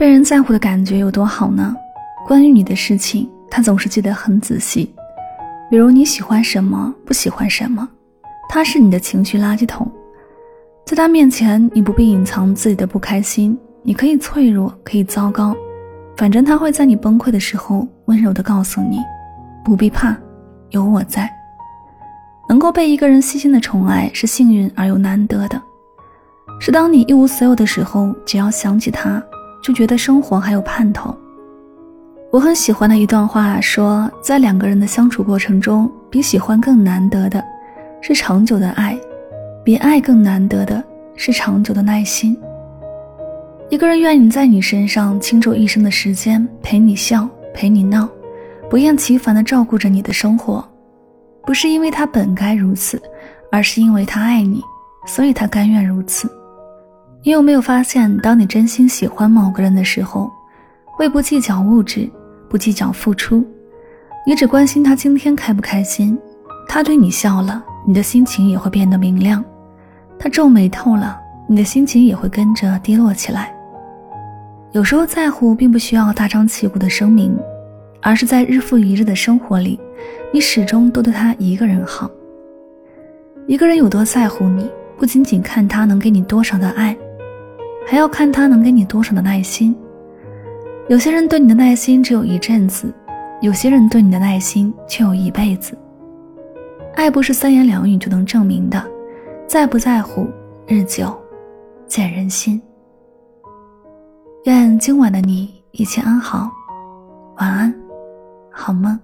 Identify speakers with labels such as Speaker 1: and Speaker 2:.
Speaker 1: 被人在乎的感觉有多好呢？关于你的事情，他总是记得很仔细。比如你喜欢什么，不喜欢什么，他是你的情绪垃圾桶。在他面前，你不必隐藏自己的不开心，你可以脆弱，可以糟糕，反正他会在你崩溃的时候温柔地告诉你：不必怕，有我在。能够被一个人细心的宠爱，是幸运而又难得的。是当你一无所有的时候，只要想起他。就觉得生活还有盼头。我很喜欢的一段话说，在两个人的相处过程中，比喜欢更难得的是长久的爱，比爱更难得的是长久的耐心。一个人愿意在你身上倾注一生的时间，陪你笑，陪你闹，不厌其烦地照顾着你的生活，不是因为他本该如此，而是因为他爱你，所以他甘愿如此。你有没有发现，当你真心喜欢某个人的时候，会不计较物质，不计较付出，你只关心他今天开不开心。他对你笑了，你的心情也会变得明亮；他皱眉头了，你的心情也会跟着低落起来。有时候在乎并不需要大张旗鼓的声明，而是在日复一日的生活里，你始终都对他一个人好。一个人有多在乎你，不仅仅看他能给你多少的爱。还要看他能给你多少的耐心。有些人对你的耐心只有一阵子，有些人对你的耐心却有一辈子。爱不是三言两语就能证明的，在不在乎，日久见人心。愿今晚的你一切安好，晚安，好梦。